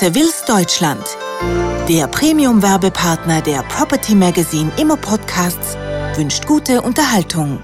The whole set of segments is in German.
Seville's Deutschland, der Premium-Werbepartner der Property Magazine Immo Podcasts, wünscht gute Unterhaltung.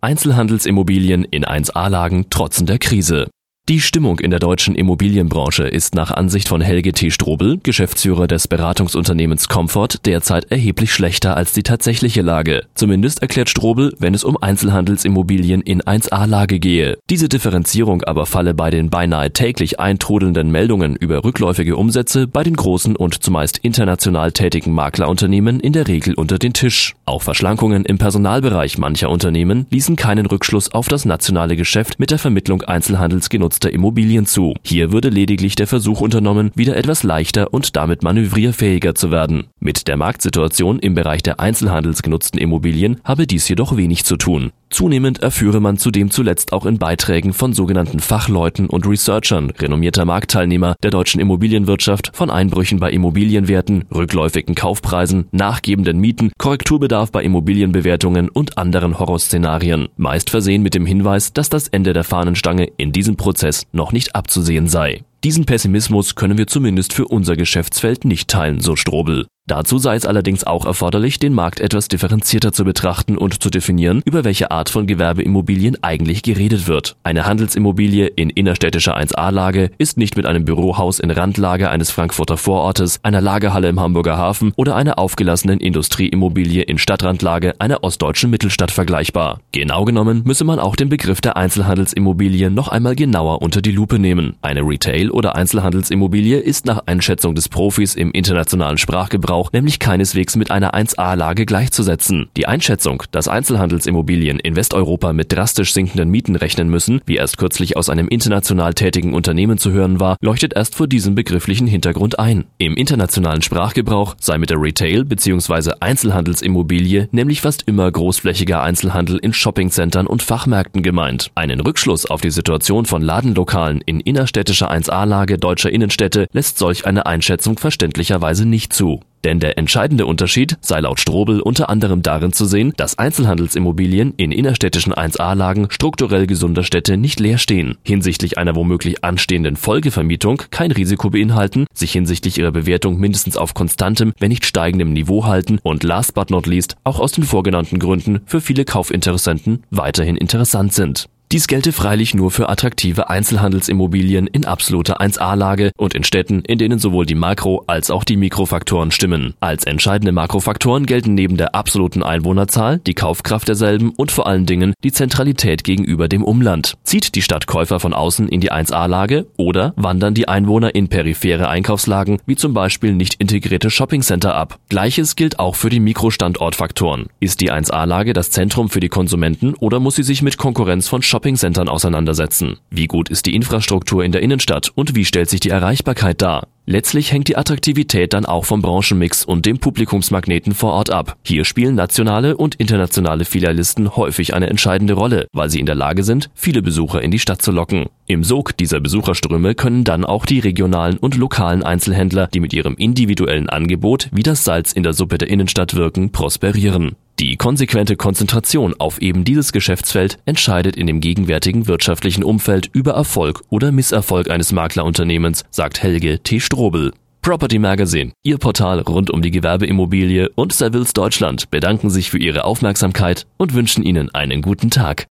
Einzelhandelsimmobilien in 1A-Lagen trotzen der Krise. Die Stimmung in der deutschen Immobilienbranche ist nach Ansicht von Helge T. Strobel, Geschäftsführer des Beratungsunternehmens Comfort, derzeit erheblich schlechter als die tatsächliche Lage. Zumindest erklärt Strobel, wenn es um Einzelhandelsimmobilien in 1A-Lage gehe. Diese Differenzierung aber falle bei den beinahe täglich eintrudelnden Meldungen über rückläufige Umsätze bei den großen und zumeist international tätigen Maklerunternehmen in der Regel unter den Tisch. Auch Verschlankungen im Personalbereich mancher Unternehmen ließen keinen Rückschluss auf das nationale Geschäft mit der Vermittlung Einzelhandelsgenutzter genutzter Immobilien zu. Hier würde lediglich der Versuch unternommen, wieder etwas leichter und damit manövrierfähiger zu werden. Mit der Marktsituation im Bereich der einzelhandelsgenutzten Immobilien habe dies jedoch wenig zu tun. Zunehmend erführe man zudem zuletzt auch in Beiträgen von sogenannten Fachleuten und Researchern, renommierter Marktteilnehmer der deutschen Immobilienwirtschaft, von Einbrüchen bei Immobilienwerten, rückläufigen Kaufpreisen, nachgebenden Mieten, Korrekturbedarf bei Immobilienbewertungen und anderen Horrorszenarien, meist versehen mit dem Hinweis, dass das Ende der Fahnenstange in diesem Prozess noch nicht abzusehen sei. Diesen Pessimismus können wir zumindest für unser Geschäftsfeld nicht teilen, so Strobel. Dazu sei es allerdings auch erforderlich, den Markt etwas differenzierter zu betrachten und zu definieren, über welche Art von Gewerbeimmobilien eigentlich geredet wird. Eine Handelsimmobilie in innerstädtischer 1A-Lage ist nicht mit einem Bürohaus in Randlage eines Frankfurter Vorortes, einer Lagerhalle im Hamburger Hafen oder einer aufgelassenen Industrieimmobilie in Stadtrandlage einer ostdeutschen Mittelstadt vergleichbar. Genau genommen müsse man auch den Begriff der Einzelhandelsimmobilie noch einmal genauer unter die Lupe nehmen. Eine Retail- oder Einzelhandelsimmobilie ist nach Einschätzung des Profis im internationalen Sprachgebrauch Verbrauch nämlich keineswegs mit einer 1A-Lage gleichzusetzen. Die Einschätzung, dass Einzelhandelsimmobilien in Westeuropa mit drastisch sinkenden Mieten rechnen müssen, wie erst kürzlich aus einem international tätigen Unternehmen zu hören war, leuchtet erst vor diesem begrifflichen Hintergrund ein. Im internationalen Sprachgebrauch sei mit der Retail- bzw. Einzelhandelsimmobilie nämlich fast immer großflächiger Einzelhandel in Shoppingcentern und Fachmärkten gemeint. Einen Rückschluss auf die Situation von Ladenlokalen in innerstädtischer 1A-Lage deutscher Innenstädte lässt solch eine Einschätzung verständlicherweise nicht zu. Denn der entscheidende Unterschied sei laut Strobel unter anderem darin zu sehen, dass Einzelhandelsimmobilien in innerstädtischen 1A-Lagen strukturell gesunder Städte nicht leer stehen, hinsichtlich einer womöglich anstehenden Folgevermietung kein Risiko beinhalten, sich hinsichtlich ihrer Bewertung mindestens auf konstantem, wenn nicht steigendem Niveau halten und last but not least auch aus den vorgenannten Gründen für viele Kaufinteressenten weiterhin interessant sind. Dies gelte freilich nur für attraktive Einzelhandelsimmobilien in absoluter 1A-Lage und in Städten, in denen sowohl die Makro- als auch die Mikrofaktoren stimmen. Als entscheidende Makrofaktoren gelten neben der absoluten Einwohnerzahl die Kaufkraft derselben und vor allen Dingen die Zentralität gegenüber dem Umland. Zieht die Stadt Käufer von außen in die 1A-Lage oder wandern die Einwohner in periphere Einkaufslagen, wie zum Beispiel nicht integrierte Shoppingcenter ab. Gleiches gilt auch für die Mikrostandortfaktoren. Ist die 1A-Lage das Zentrum für die Konsumenten oder muss sie sich mit Konkurrenz von Shopping Shoppingcentern auseinandersetzen. Wie gut ist die Infrastruktur in der Innenstadt und wie stellt sich die Erreichbarkeit dar? Letztlich hängt die Attraktivität dann auch vom Branchenmix und dem Publikumsmagneten vor Ort ab. Hier spielen nationale und internationale Filialisten häufig eine entscheidende Rolle, weil sie in der Lage sind, viele Besucher in die Stadt zu locken. Im Sog dieser Besucherströme können dann auch die regionalen und lokalen Einzelhändler, die mit ihrem individuellen Angebot wie das Salz in der Suppe der Innenstadt wirken, prosperieren. Die konsequente Konzentration auf eben dieses Geschäftsfeld entscheidet in dem gegenwärtigen wirtschaftlichen Umfeld über Erfolg oder Misserfolg eines Maklerunternehmens, sagt Helge T. Strobel. Property Magazine, Ihr Portal rund um die Gewerbeimmobilie und Savills Deutschland bedanken sich für Ihre Aufmerksamkeit und wünschen Ihnen einen guten Tag.